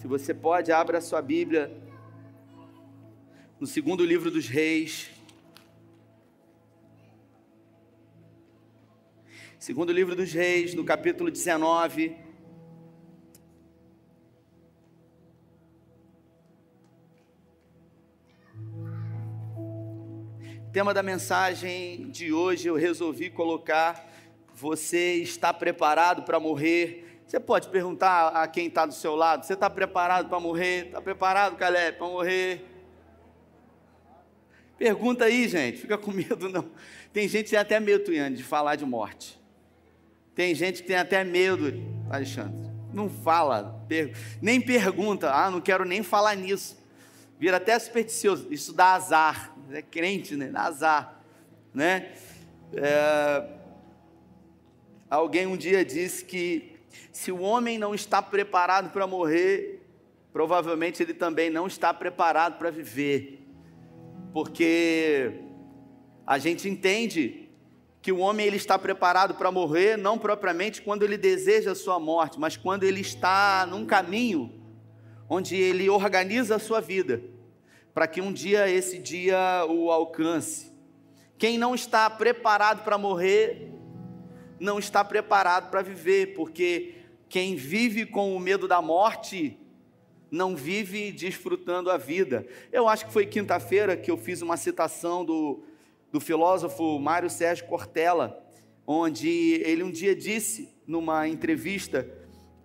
Se você pode, abra a sua Bíblia no segundo livro dos Reis. Segundo livro dos Reis, no capítulo 19. Tema da mensagem de hoje eu resolvi colocar: Você está preparado para morrer? Você pode perguntar a quem está do seu lado: Você está preparado para morrer? Está preparado, Caleb, para morrer? Pergunta aí, gente, fica com medo não. Tem gente que tem até medo, Tuiane, de falar de morte. Tem gente que tem até medo, Alexandre. Não fala, nem pergunta. Ah, não quero nem falar nisso. Vira até supersticioso. Isso dá azar. É crente, né? Dá azar. Né? É... Alguém um dia disse que se o homem não está preparado para morrer, provavelmente ele também não está preparado para viver. Porque a gente entende que o homem ele está preparado para morrer não propriamente quando ele deseja a sua morte, mas quando ele está num caminho onde ele organiza a sua vida para que um dia esse dia o alcance. Quem não está preparado para morrer não está preparado para viver, porque quem vive com o medo da morte não vive desfrutando a vida. Eu acho que foi quinta-feira que eu fiz uma citação do, do filósofo Mário Sérgio Cortella, onde ele um dia disse numa entrevista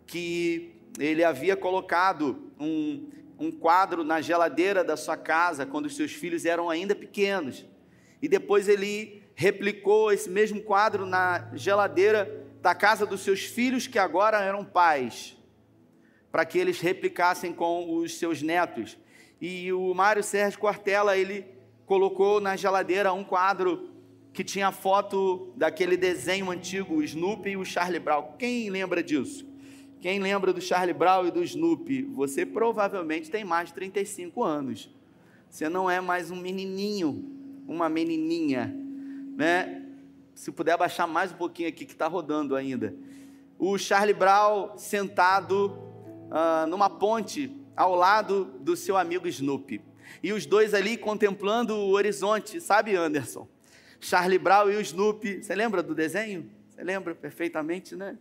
que ele havia colocado um, um quadro na geladeira da sua casa quando os seus filhos eram ainda pequenos. E depois ele replicou esse mesmo quadro na geladeira da casa dos seus filhos que agora eram pais, para que eles replicassem com os seus netos. E o Mário Sérgio Cortella, ele colocou na geladeira um quadro que tinha foto daquele desenho antigo, o Snoopy e o Charlie Brown. Quem lembra disso? Quem lembra do Charlie Brown e do Snoopy? Você provavelmente tem mais de 35 anos. Você não é mais um menininho, uma menininha né? Se puder abaixar mais um pouquinho aqui que está rodando ainda. O Charlie Brown sentado uh, numa ponte ao lado do seu amigo Snoopy. E os dois ali contemplando o horizonte, sabe, Anderson? Charlie Brown e o Snoopy. Você lembra do desenho? Você lembra perfeitamente, né?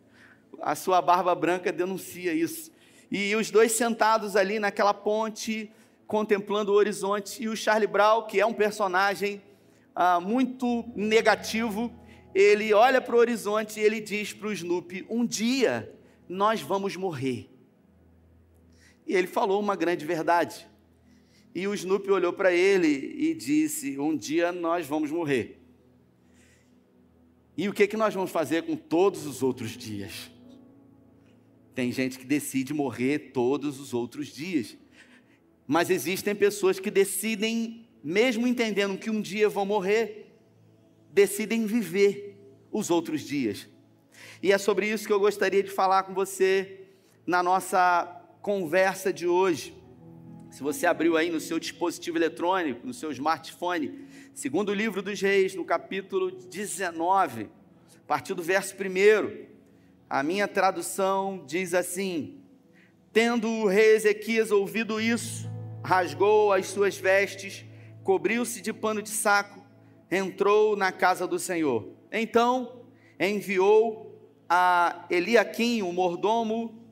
A sua barba branca denuncia isso. E os dois sentados ali naquela ponte, contemplando o horizonte, e o Charlie Brown, que é um personagem ah, muito negativo, ele olha para o horizonte e ele diz para o Snoopy: Um dia nós vamos morrer. E ele falou uma grande verdade. E o Snoopy olhou para ele e disse: Um dia nós vamos morrer. E o que, que nós vamos fazer com todos os outros dias? Tem gente que decide morrer todos os outros dias. Mas existem pessoas que decidem mesmo entendendo que um dia vão morrer, decidem viver os outros dias. E é sobre isso que eu gostaria de falar com você na nossa conversa de hoje. Se você abriu aí no seu dispositivo eletrônico, no seu smartphone, segundo o livro dos Reis, no capítulo 19, a partir do verso 1, a minha tradução diz assim: Tendo o rei Ezequias ouvido isso, rasgou as suas vestes cobriu-se de pano de saco, entrou na casa do Senhor. Então enviou a Eliaquim, o mordomo,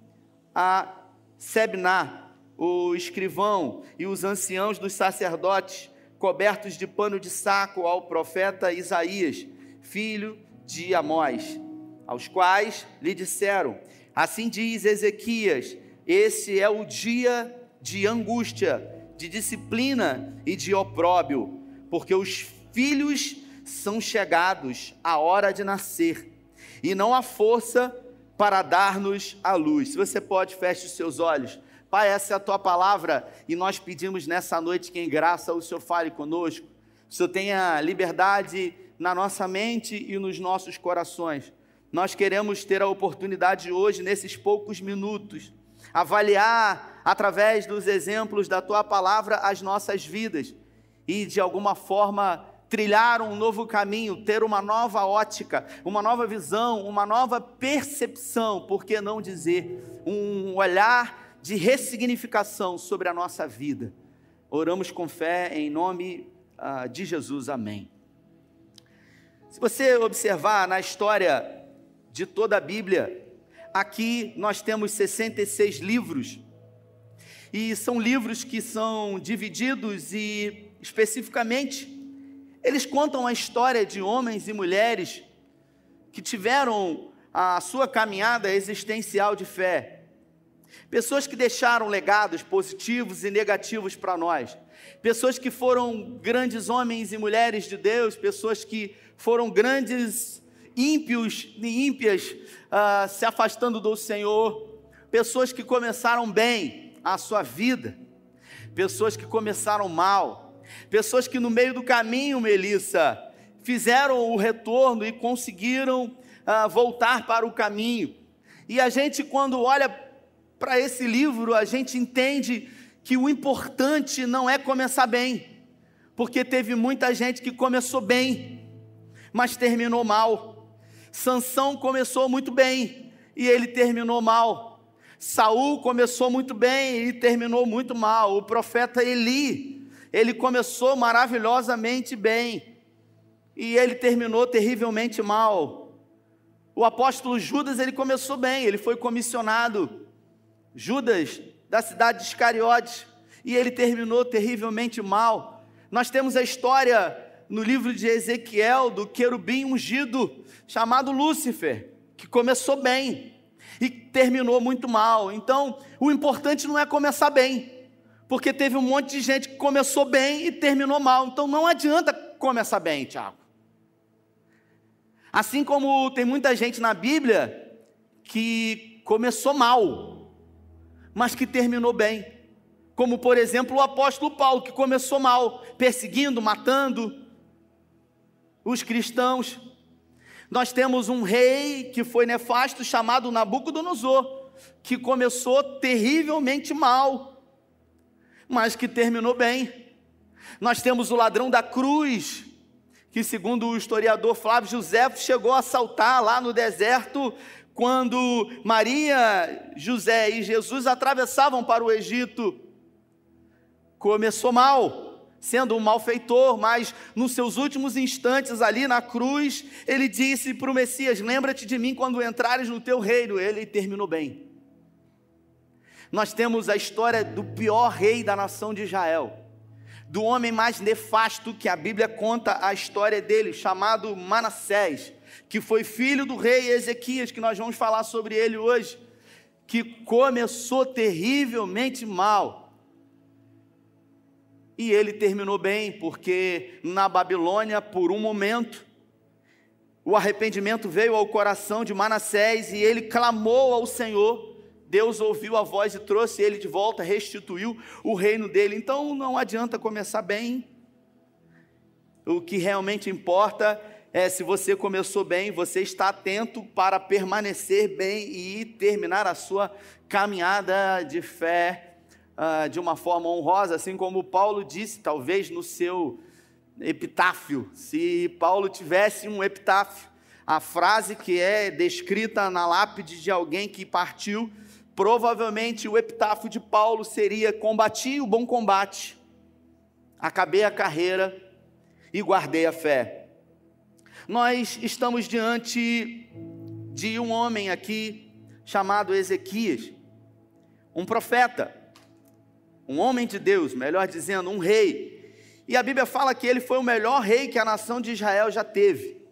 a Sebna, o escrivão, e os anciãos dos sacerdotes, cobertos de pano de saco, ao profeta Isaías, filho de Amós, aos quais lhe disseram: Assim diz Ezequias: Esse é o dia de angústia de disciplina e de opróbio, porque os filhos são chegados à hora de nascer, e não há força para dar-nos a luz. Se você pode, feche os seus olhos. Pai, essa é a tua palavra e nós pedimos nessa noite que em graça o Senhor fale conosco. O Senhor tenha liberdade na nossa mente e nos nossos corações. Nós queremos ter a oportunidade hoje, nesses poucos minutos, avaliar através dos exemplos da tua palavra as nossas vidas e de alguma forma trilhar um novo caminho, ter uma nova ótica, uma nova visão, uma nova percepção, por que não dizer, um olhar de ressignificação sobre a nossa vida. Oramos com fé em nome uh, de Jesus. Amém. Se você observar na história de toda a Bíblia, aqui nós temos 66 livros. E são livros que são divididos e especificamente eles contam a história de homens e mulheres que tiveram a sua caminhada existencial de fé. Pessoas que deixaram legados positivos e negativos para nós. Pessoas que foram grandes homens e mulheres de Deus, pessoas que foram grandes ímpios e ímpias uh, se afastando do Senhor. Pessoas que começaram bem a sua vida, pessoas que começaram mal, pessoas que no meio do caminho, Melissa, fizeram o retorno e conseguiram uh, voltar para o caminho. E a gente, quando olha para esse livro, a gente entende que o importante não é começar bem, porque teve muita gente que começou bem, mas terminou mal. Sansão começou muito bem e ele terminou mal. Saul começou muito bem e terminou muito mal. O profeta Eli, ele começou maravilhosamente bem e ele terminou terrivelmente mal. O apóstolo Judas, ele começou bem, ele foi comissionado. Judas, da cidade de Iscariotes, e ele terminou terrivelmente mal. Nós temos a história no livro de Ezequiel do querubim ungido, chamado Lúcifer, que começou bem e terminou muito mal. Então, o importante não é começar bem, porque teve um monte de gente que começou bem e terminou mal. Então, não adianta começar bem, Tiago. Assim como tem muita gente na Bíblia que começou mal, mas que terminou bem. Como, por exemplo, o apóstolo Paulo, que começou mal, perseguindo, matando os cristãos. Nós temos um rei que foi nefasto, chamado Nabucodonosor, que começou terrivelmente mal, mas que terminou bem. Nós temos o ladrão da cruz, que, segundo o historiador Flávio José, chegou a assaltar lá no deserto quando Maria, José e Jesus atravessavam para o Egito. Começou mal, sendo um malfeitor, mas nos seus últimos instantes ali na cruz, ele disse para o Messias: Lembra-te de mim quando entrares no teu reino. Ele terminou bem. Nós temos a história do pior rei da nação de Israel do homem mais nefasto que a Bíblia conta a história dele, chamado Manassés, que foi filho do rei Ezequias, que nós vamos falar sobre ele hoje, que começou terrivelmente mal. E ele terminou bem, porque na Babilônia, por um momento, o arrependimento veio ao coração de Manassés e ele clamou ao Senhor Deus ouviu a voz e trouxe ele de volta, restituiu o reino dele. Então não adianta começar bem. O que realmente importa é se você começou bem, você está atento para permanecer bem e terminar a sua caminhada de fé uh, de uma forma honrosa, assim como Paulo disse, talvez no seu epitáfio. Se Paulo tivesse um epitáfio, a frase que é descrita na lápide de alguém que partiu Provavelmente o epitáfio de Paulo seria: Combati o bom combate, acabei a carreira e guardei a fé. Nós estamos diante de um homem aqui chamado Ezequias, um profeta, um homem de Deus, melhor dizendo, um rei. E a Bíblia fala que ele foi o melhor rei que a nação de Israel já teve.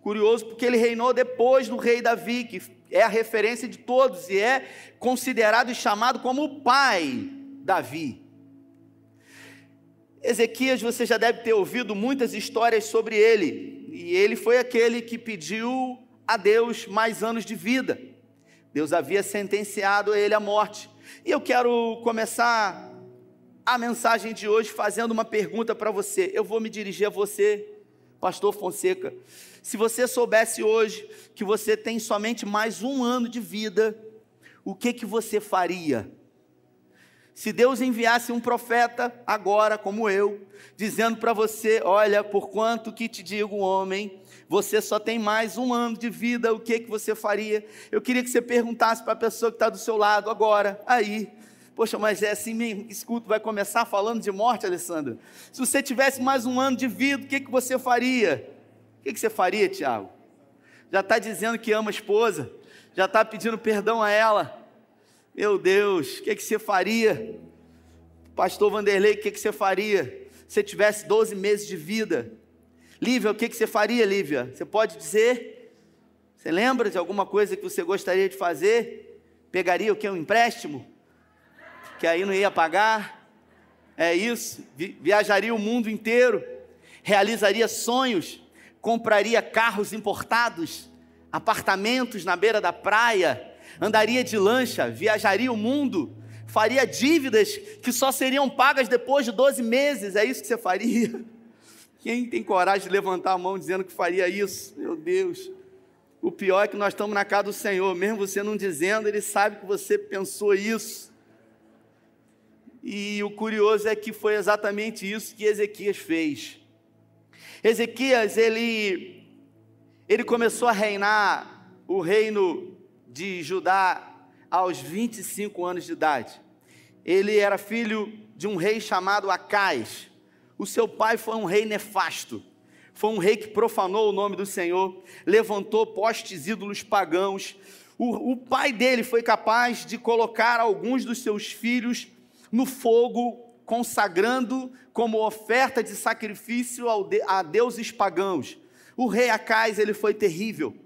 Curioso porque ele reinou depois do rei Davi, que é a referência de todos e é considerado e chamado como o pai Davi. Ezequias, você já deve ter ouvido muitas histórias sobre ele, e ele foi aquele que pediu a Deus mais anos de vida. Deus havia sentenciado ele à morte. E eu quero começar a mensagem de hoje fazendo uma pergunta para você. Eu vou me dirigir a você, Pastor Fonseca. Se você soubesse hoje que você tem somente mais um ano de vida, o que que você faria? Se Deus enviasse um profeta agora, como eu, dizendo para você: Olha, por quanto que te digo, homem, você só tem mais um ano de vida, o que, que você faria? Eu queria que você perguntasse para a pessoa que está do seu lado agora, aí. Poxa, mas é assim mesmo, culto vai começar falando de morte, Alessandra. Se você tivesse mais um ano de vida, o que, que você faria? O que, que você faria, Tiago? Já está dizendo que ama a esposa, já está pedindo perdão a ela. Meu Deus, o que, que você faria? Pastor Vanderlei, o que, que você faria? Se tivesse 12 meses de vida. Lívia, o que, que você faria, Lívia? Você pode dizer? Você lembra de alguma coisa que você gostaria de fazer? Pegaria o que? Um empréstimo? Que aí não ia pagar? É isso? Viajaria o mundo inteiro? Realizaria sonhos? Compraria carros importados? Apartamentos na beira da praia? andaria de lancha, viajaria o mundo, faria dívidas que só seriam pagas depois de 12 meses, é isso que você faria? Quem tem coragem de levantar a mão dizendo que faria isso? Meu Deus. O pior é que nós estamos na casa do Senhor, mesmo você não dizendo, Ele sabe que você pensou isso. E o curioso é que foi exatamente isso que Ezequias fez. Ezequias, ele, ele começou a reinar o reino de Judá aos 25 anos de idade. Ele era filho de um rei chamado Acais. O seu pai foi um rei nefasto. Foi um rei que profanou o nome do Senhor, levantou postes ídolos pagãos. O, o pai dele foi capaz de colocar alguns dos seus filhos no fogo, consagrando como oferta de sacrifício a deuses pagãos. O rei Acais, ele foi terrível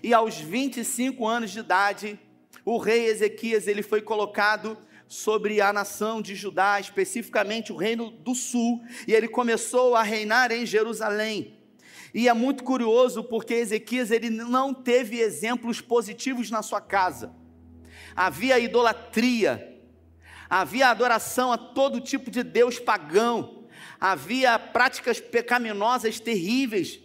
e aos 25 anos de idade, o rei Ezequias ele foi colocado sobre a nação de Judá, especificamente o reino do sul, e ele começou a reinar em Jerusalém. E é muito curioso porque Ezequias ele não teve exemplos positivos na sua casa. Havia idolatria, havia adoração a todo tipo de deus pagão, havia práticas pecaminosas terríveis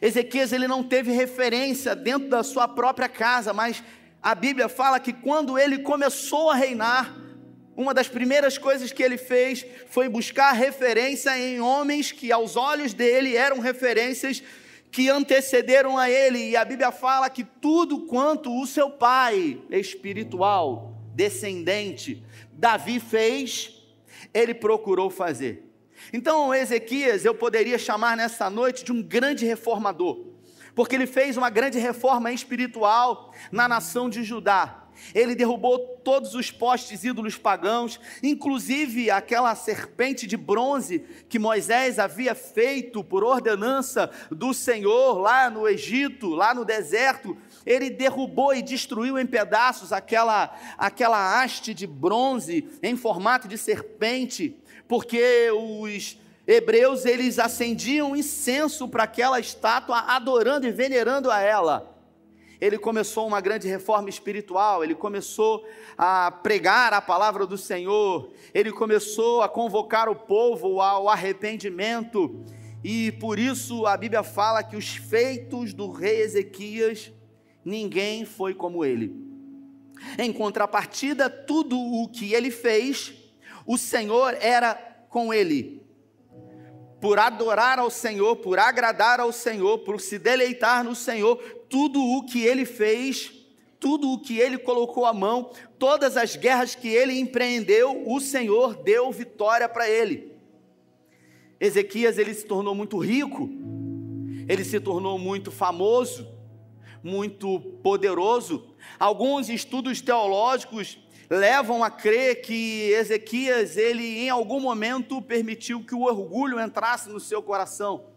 Ezequias ele não teve referência dentro da sua própria casa, mas a Bíblia fala que quando ele começou a reinar, uma das primeiras coisas que ele fez foi buscar referência em homens que aos olhos dele eram referências que antecederam a ele, e a Bíblia fala que tudo quanto o seu pai espiritual, descendente, Davi fez, ele procurou fazer. Então, Ezequias, eu poderia chamar nessa noite de um grande reformador, porque ele fez uma grande reforma espiritual na nação de Judá. Ele derrubou todos os postes ídolos pagãos, inclusive aquela serpente de bronze que Moisés havia feito por ordenança do Senhor lá no Egito, lá no deserto. Ele derrubou e destruiu em pedaços aquela, aquela haste de bronze em formato de serpente porque os hebreus eles acendiam incenso para aquela estátua, adorando e venerando a ela. Ele começou uma grande reforma espiritual, ele começou a pregar a palavra do Senhor, ele começou a convocar o povo ao arrependimento, e por isso a Bíblia fala que os feitos do rei Ezequias, ninguém foi como ele. Em contrapartida, tudo o que ele fez, o Senhor era com ele. Por adorar ao Senhor, por agradar ao Senhor, por se deleitar no Senhor, tudo o que ele fez, tudo o que ele colocou à mão, todas as guerras que ele empreendeu, o Senhor deu vitória para ele. Ezequias ele se tornou muito rico, ele se tornou muito famoso, muito poderoso. Alguns estudos teológicos levam a crer que Ezequias, ele em algum momento permitiu que o orgulho entrasse no seu coração.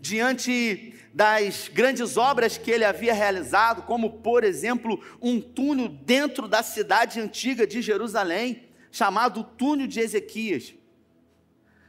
Diante das grandes obras que ele havia realizado, como por exemplo, um túnel dentro da cidade antiga de Jerusalém, chamado Túnel de Ezequias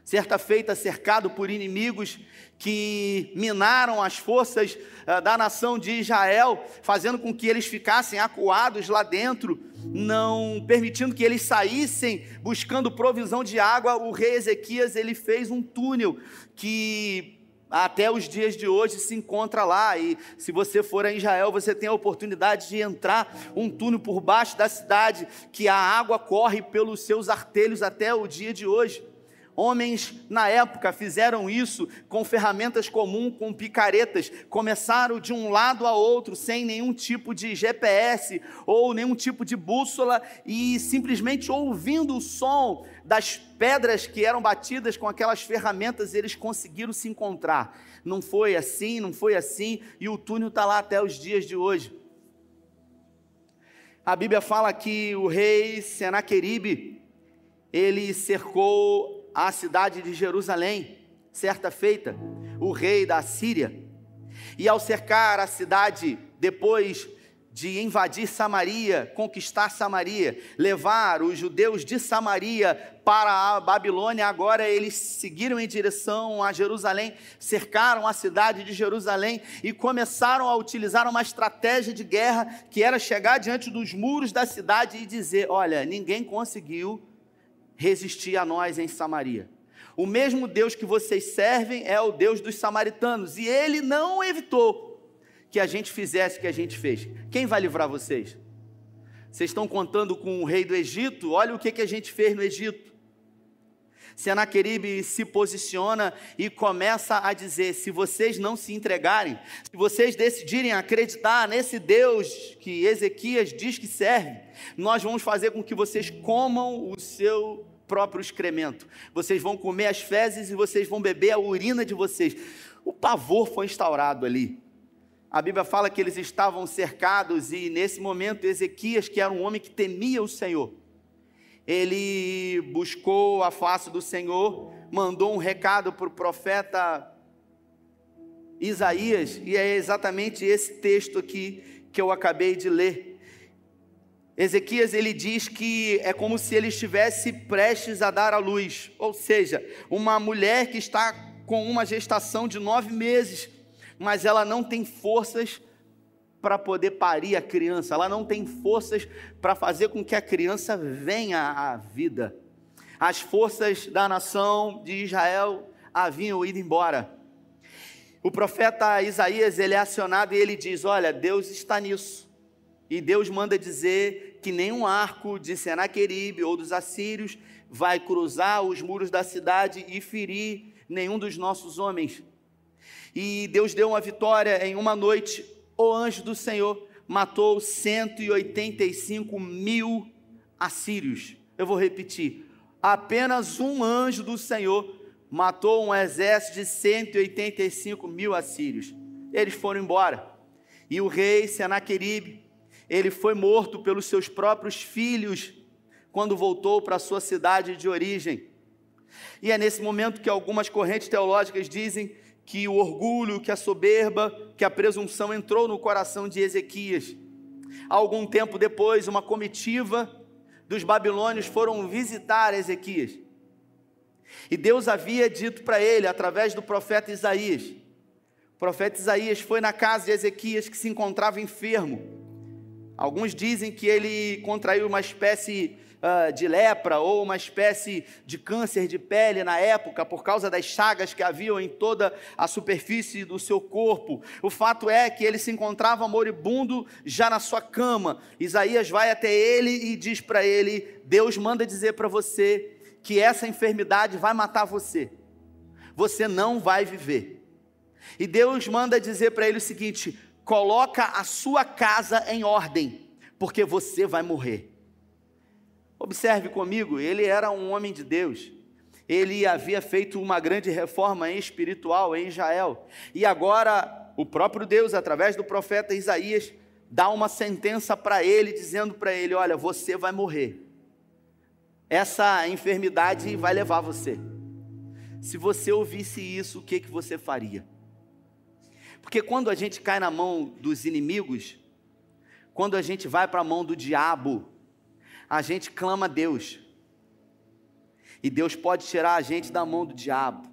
certa feita cercado por inimigos que minaram as forças uh, da nação de Israel, fazendo com que eles ficassem acuados lá dentro, não permitindo que eles saíssem buscando provisão de água, o rei Ezequias ele fez um túnel que até os dias de hoje se encontra lá. E se você for a Israel, você tem a oportunidade de entrar um túnel por baixo da cidade, que a água corre pelos seus artelhos até o dia de hoje. Homens na época fizeram isso com ferramentas comuns, com picaretas, começaram de um lado a outro sem nenhum tipo de GPS ou nenhum tipo de bússola e simplesmente ouvindo o som das pedras que eram batidas com aquelas ferramentas, eles conseguiram se encontrar. Não foi assim, não foi assim, e o túnel está lá até os dias de hoje. A Bíblia fala que o rei Senaqueribe, ele cercou à cidade de Jerusalém, certa feita, o rei da Síria. E ao cercar a cidade, depois de invadir Samaria, conquistar Samaria, levar os judeus de Samaria para a Babilônia, agora eles seguiram em direção a Jerusalém, cercaram a cidade de Jerusalém e começaram a utilizar uma estratégia de guerra que era chegar diante dos muros da cidade e dizer: Olha, ninguém conseguiu resistir a nós em Samaria. O mesmo Deus que vocês servem é o Deus dos samaritanos, e ele não evitou que a gente fizesse o que a gente fez. Quem vai livrar vocês? Vocês estão contando com o rei do Egito? Olha o que, que a gente fez no Egito. Senaqueribe se posiciona e começa a dizer: se vocês não se entregarem, se vocês decidirem acreditar nesse Deus que Ezequias diz que serve, nós vamos fazer com que vocês comam o seu próprio excremento. Vocês vão comer as fezes e vocês vão beber a urina de vocês. O pavor foi instaurado ali. A Bíblia fala que eles estavam cercados e nesse momento Ezequias, que era um homem que temia o Senhor, ele buscou a face do Senhor, mandou um recado para o profeta Isaías, e é exatamente esse texto aqui que eu acabei de ler. Ezequias ele diz que é como se ele estivesse prestes a dar à luz, ou seja, uma mulher que está com uma gestação de nove meses, mas ela não tem forças para poder parir a criança, ela não tem forças para fazer com que a criança venha à vida. As forças da nação de Israel haviam ido embora. O profeta Isaías, ele é acionado e ele diz: "Olha, Deus está nisso". E Deus manda dizer que nenhum arco de Senaqueribe ou dos assírios vai cruzar os muros da cidade e ferir nenhum dos nossos homens. E Deus deu uma vitória em uma noite o anjo do Senhor matou 185 mil assírios. Eu vou repetir: apenas um anjo do Senhor matou um exército de 185 mil assírios. Eles foram embora. E o rei Senaqueribe, ele foi morto pelos seus próprios filhos quando voltou para sua cidade de origem. E é nesse momento que algumas correntes teológicas dizem que o orgulho, que a soberba, que a presunção entrou no coração de Ezequias. Algum tempo depois, uma comitiva dos babilônios foram visitar Ezequias. E Deus havia dito para ele, através do profeta Isaías. O profeta Isaías foi na casa de Ezequias que se encontrava enfermo. Alguns dizem que ele contraiu uma espécie uh, de lepra ou uma espécie de câncer de pele na época, por causa das chagas que haviam em toda a superfície do seu corpo. O fato é que ele se encontrava moribundo já na sua cama. Isaías vai até ele e diz para ele: Deus manda dizer para você que essa enfermidade vai matar você. Você não vai viver. E Deus manda dizer para ele o seguinte: coloca a sua casa em ordem, porque você vai morrer. Observe comigo, ele era um homem de Deus. Ele havia feito uma grande reforma espiritual em Israel. E agora, o próprio Deus, através do profeta Isaías, dá uma sentença para ele, dizendo para ele: Olha, você vai morrer. Essa enfermidade vai levar você. Se você ouvisse isso, o que, que você faria? Porque quando a gente cai na mão dos inimigos, quando a gente vai para a mão do diabo, a gente clama a Deus. E Deus pode tirar a gente da mão do diabo.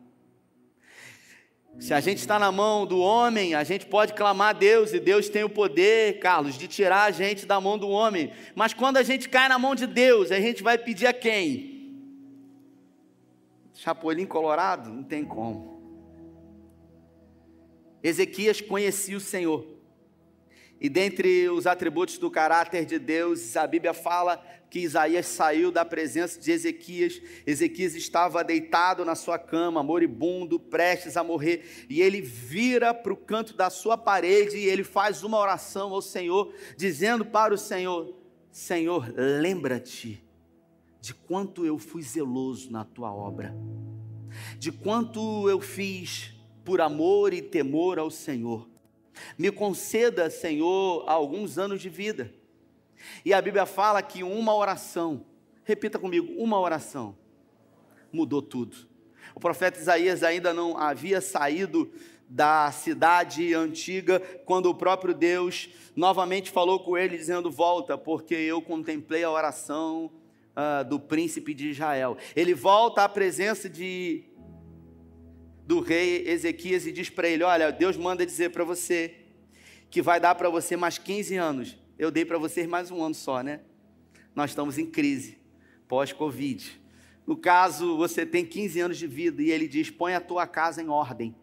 Se a gente está na mão do homem, a gente pode clamar a Deus, e Deus tem o poder, Carlos, de tirar a gente da mão do homem. Mas quando a gente cai na mão de Deus, a gente vai pedir a quem? Chapolin colorado? Não tem como. Ezequias conhecia o Senhor. E dentre os atributos do caráter de Deus, a Bíblia fala que Isaías saiu da presença de Ezequias. Ezequias estava deitado na sua cama, moribundo, prestes a morrer, e ele vira para o canto da sua parede e ele faz uma oração ao Senhor, dizendo para o Senhor: Senhor, lembra-te de quanto eu fui zeloso na tua obra, de quanto eu fiz por amor e temor ao Senhor. Me conceda, Senhor, alguns anos de vida. E a Bíblia fala que uma oração, repita comigo, uma oração, mudou tudo. O profeta Isaías ainda não havia saído da cidade antiga, quando o próprio Deus novamente falou com ele, dizendo: Volta, porque eu contemplei a oração uh, do príncipe de Israel. Ele volta à presença de do rei Ezequias e diz para ele: Olha, Deus manda dizer para você que vai dar para você mais 15 anos. Eu dei para vocês mais um ano só, né? Nós estamos em crise, pós-Covid. No caso, você tem 15 anos de vida e ele diz: põe a tua casa em ordem,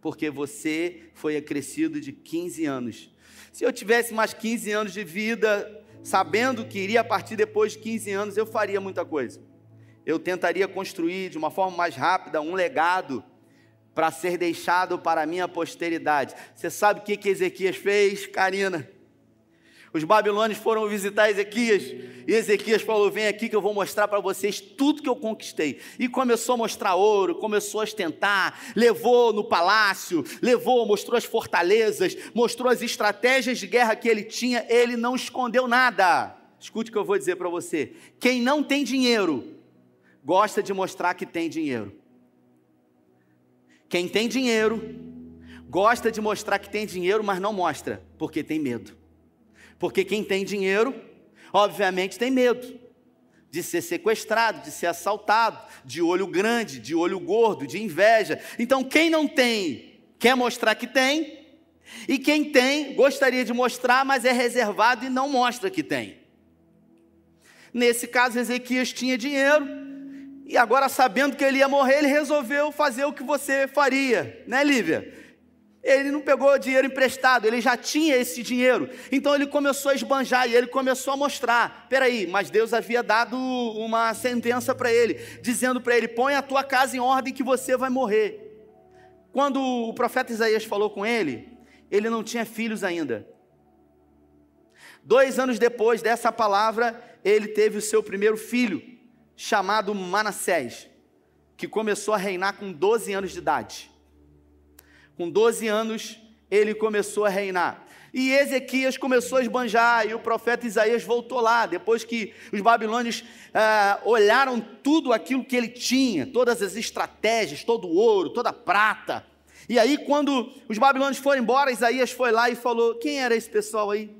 porque você foi acrescido de 15 anos. Se eu tivesse mais 15 anos de vida, sabendo que iria partir depois de 15 anos, eu faria muita coisa. Eu tentaria construir de uma forma mais rápida um legado para ser deixado para a minha posteridade. Você sabe o que, que Ezequias fez, Karina? Os babilônios foram visitar Ezequias e Ezequias falou: Vem aqui que eu vou mostrar para vocês tudo que eu conquistei. E começou a mostrar ouro, começou a ostentar, levou no palácio, levou, mostrou as fortalezas, mostrou as estratégias de guerra que ele tinha. Ele não escondeu nada. Escute o que eu vou dizer para você: quem não tem dinheiro, gosta de mostrar que tem dinheiro. Quem tem dinheiro gosta de mostrar que tem dinheiro, mas não mostra, porque tem medo. Porque quem tem dinheiro, obviamente tem medo de ser sequestrado, de ser assaltado, de olho grande, de olho gordo, de inveja. Então, quem não tem, quer mostrar que tem, e quem tem, gostaria de mostrar, mas é reservado e não mostra que tem. Nesse caso, Ezequias tinha dinheiro, e agora, sabendo que ele ia morrer, ele resolveu fazer o que você faria, né, Lívia? Ele não pegou dinheiro emprestado, ele já tinha esse dinheiro. Então ele começou a esbanjar e ele começou a mostrar: peraí, mas Deus havia dado uma sentença para ele, dizendo para ele: põe a tua casa em ordem que você vai morrer. Quando o profeta Isaías falou com ele, ele não tinha filhos ainda. Dois anos depois dessa palavra, ele teve o seu primeiro filho chamado Manassés, que começou a reinar com 12 anos de idade. Com 12 anos, ele começou a reinar. E Ezequias começou a esbanjar, e o profeta Isaías voltou lá, depois que os babilônios ah, olharam tudo aquilo que ele tinha, todas as estratégias, todo o ouro, toda a prata. E aí, quando os babilônios foram embora, Isaías foi lá e falou: Quem era esse pessoal aí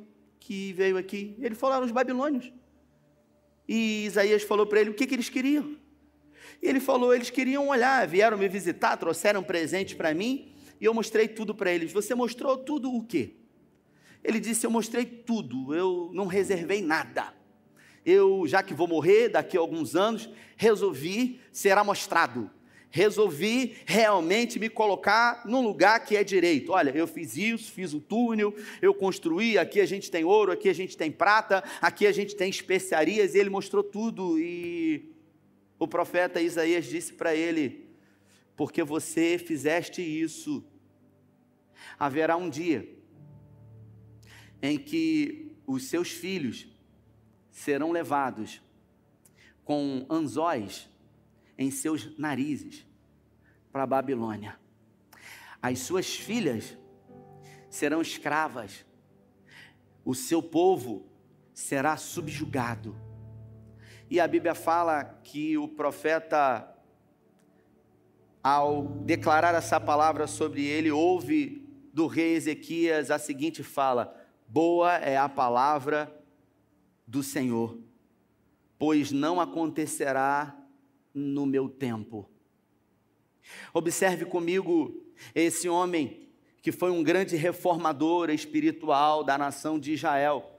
que veio aqui? Ele falou: os babilônios. E Isaías falou para ele o que, que eles queriam. E ele falou: eles queriam olhar, vieram me visitar, trouxeram presente para mim, e eu mostrei tudo para eles. Você mostrou tudo o quê? Ele disse: Eu mostrei tudo, eu não reservei nada. Eu, já que vou morrer daqui a alguns anos, resolvi ser amostrado resolvi realmente me colocar num lugar que é direito. Olha, eu fiz isso, fiz o túnel, eu construí, aqui a gente tem ouro, aqui a gente tem prata, aqui a gente tem especiarias, e ele mostrou tudo. E o profeta Isaías disse para ele: Porque você fizeste isso, haverá um dia em que os seus filhos serão levados com anzóis em seus narizes para a Babilônia. As suas filhas serão escravas, o seu povo será subjugado. E a Bíblia fala que o profeta, ao declarar essa palavra sobre ele, ouve do rei Ezequias a seguinte fala: Boa é a palavra do Senhor, pois não acontecerá no meu tempo. Observe comigo esse homem que foi um grande reformador espiritual da nação de Israel.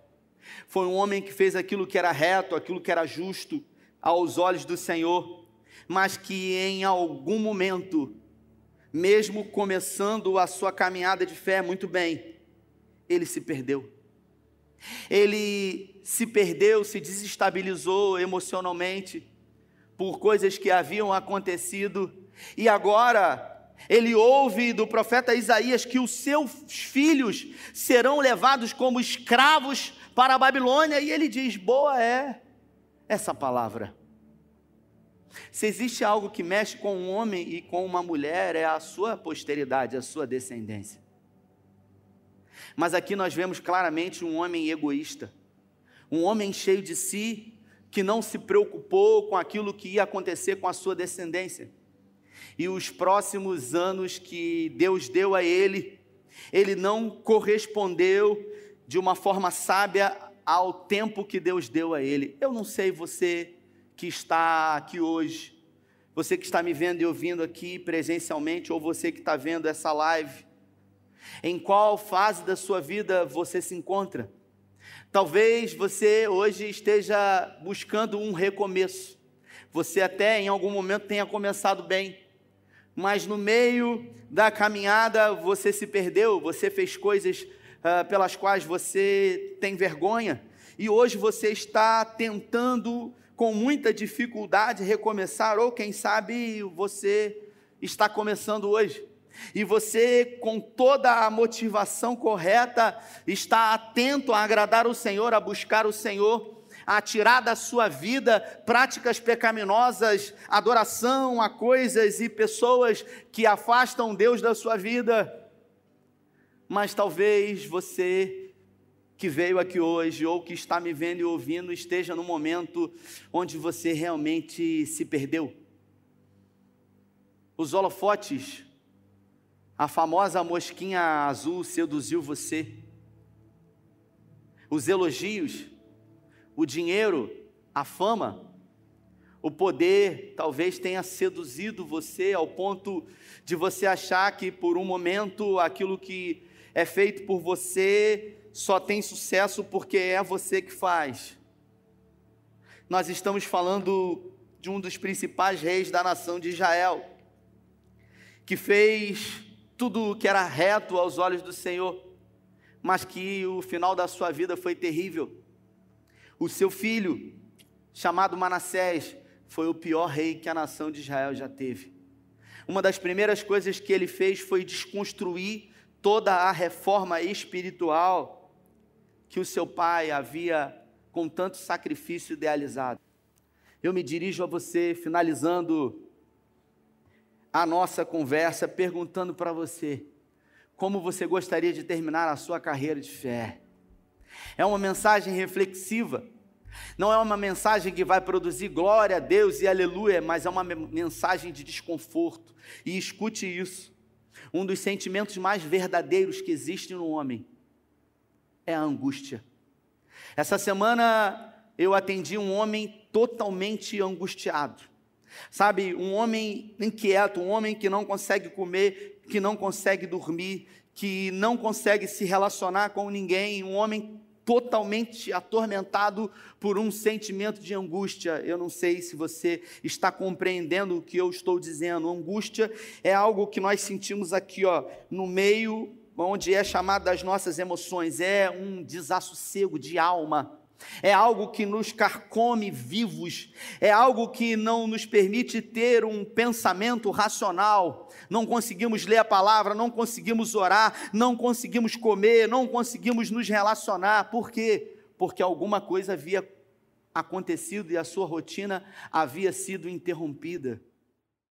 Foi um homem que fez aquilo que era reto, aquilo que era justo aos olhos do Senhor, mas que em algum momento mesmo começando a sua caminhada de fé muito bem, ele se perdeu. Ele se perdeu, se desestabilizou emocionalmente por coisas que haviam acontecido, e agora ele ouve do profeta Isaías que os seus filhos serão levados como escravos para a Babilônia, e ele diz: Boa é essa palavra. Se existe algo que mexe com um homem e com uma mulher, é a sua posteridade, a sua descendência. Mas aqui nós vemos claramente um homem egoísta, um homem cheio de si, que não se preocupou com aquilo que ia acontecer com a sua descendência. E os próximos anos que Deus deu a ele, ele não correspondeu de uma forma sábia ao tempo que Deus deu a ele. Eu não sei você que está aqui hoje, você que está me vendo e ouvindo aqui presencialmente, ou você que está vendo essa live, em qual fase da sua vida você se encontra? Talvez você hoje esteja buscando um recomeço. Você até em algum momento tenha começado bem, mas no meio da caminhada você se perdeu, você fez coisas uh, pelas quais você tem vergonha, e hoje você está tentando com muita dificuldade recomeçar, ou quem sabe você está começando hoje. E você, com toda a motivação correta, está atento a agradar o Senhor, a buscar o Senhor, a tirar da sua vida práticas pecaminosas, adoração a coisas e pessoas que afastam Deus da sua vida. Mas talvez você que veio aqui hoje ou que está me vendo e ouvindo esteja no momento onde você realmente se perdeu. Os holofotes, a famosa mosquinha azul seduziu você. Os elogios, o dinheiro, a fama, o poder talvez tenha seduzido você ao ponto de você achar que por um momento aquilo que é feito por você só tem sucesso porque é você que faz. Nós estamos falando de um dos principais reis da nação de Israel, que fez tudo o que era reto aos olhos do Senhor, mas que o final da sua vida foi terrível. O seu filho, chamado Manassés, foi o pior rei que a nação de Israel já teve. Uma das primeiras coisas que ele fez foi desconstruir toda a reforma espiritual que o seu pai havia com tanto sacrifício idealizado. Eu me dirijo a você, finalizando a nossa conversa, perguntando para você: como você gostaria de terminar a sua carreira de fé? É uma mensagem reflexiva, não é uma mensagem que vai produzir glória a Deus e aleluia, mas é uma mensagem de desconforto. E escute isso: um dos sentimentos mais verdadeiros que existe no homem é a angústia. Essa semana eu atendi um homem totalmente angustiado. Sabe, um homem inquieto, um homem que não consegue comer, que não consegue dormir, que não consegue se relacionar com ninguém, um homem totalmente atormentado por um sentimento de angústia. Eu não sei se você está compreendendo o que eu estou dizendo. Angústia é algo que nós sentimos aqui, ó, no meio onde é chamado das nossas emoções, é um desassossego de alma, é algo que nos carcome vivos, é algo que não nos permite ter um pensamento racional, não conseguimos ler a palavra, não conseguimos orar, não conseguimos comer, não conseguimos nos relacionar, por quê? Porque alguma coisa havia acontecido e a sua rotina havia sido interrompida.